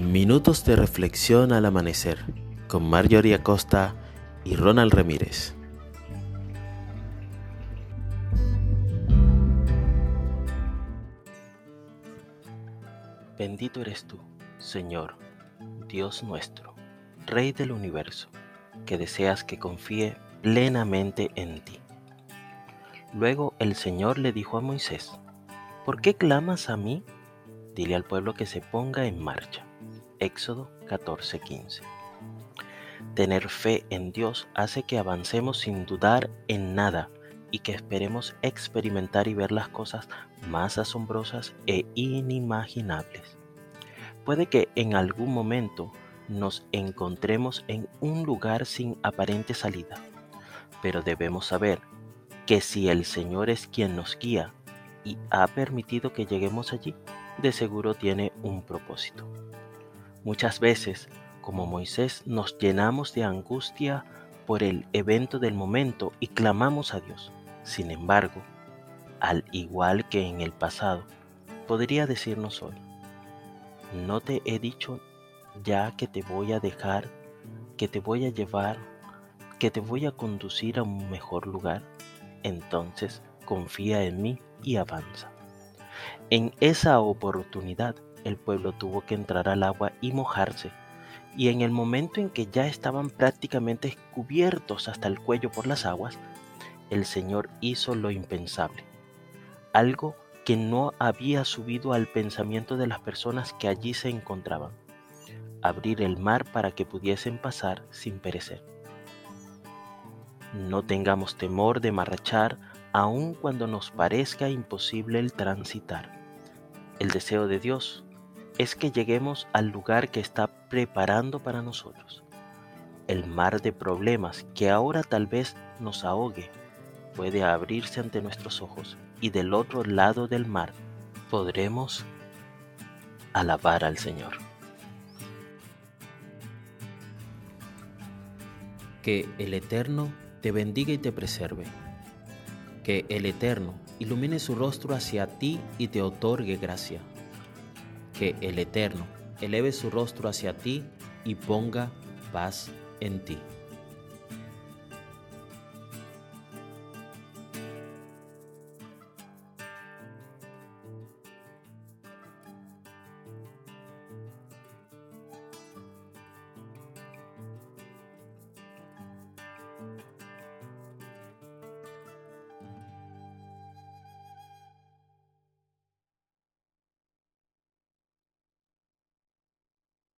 Minutos de reflexión al amanecer con Marjorie Acosta y Ronald Ramírez. Bendito eres tú, Señor, Dios nuestro, Rey del universo, que deseas que confíe plenamente en ti. Luego el Señor le dijo a Moisés, ¿por qué clamas a mí? Dile al pueblo que se ponga en marcha. Éxodo 14:15. Tener fe en Dios hace que avancemos sin dudar en nada y que esperemos experimentar y ver las cosas más asombrosas e inimaginables. Puede que en algún momento nos encontremos en un lugar sin aparente salida, pero debemos saber que si el Señor es quien nos guía y ha permitido que lleguemos allí, de seguro tiene un propósito. Muchas veces, como Moisés, nos llenamos de angustia por el evento del momento y clamamos a Dios. Sin embargo, al igual que en el pasado, podría decirnos hoy, no te he dicho ya que te voy a dejar, que te voy a llevar, que te voy a conducir a un mejor lugar. Entonces confía en mí y avanza. En esa oportunidad, el pueblo tuvo que entrar al agua y mojarse, y en el momento en que ya estaban prácticamente cubiertos hasta el cuello por las aguas, el Señor hizo lo impensable, algo que no había subido al pensamiento de las personas que allí se encontraban, abrir el mar para que pudiesen pasar sin perecer. No tengamos temor de marchar aun cuando nos parezca imposible el transitar. El deseo de Dios es que lleguemos al lugar que está preparando para nosotros. El mar de problemas que ahora tal vez nos ahogue puede abrirse ante nuestros ojos y del otro lado del mar podremos alabar al Señor. Que el Eterno te bendiga y te preserve que el Eterno ilumine su rostro hacia ti y te otorgue gracia. Que el Eterno eleve su rostro hacia ti y ponga paz en ti.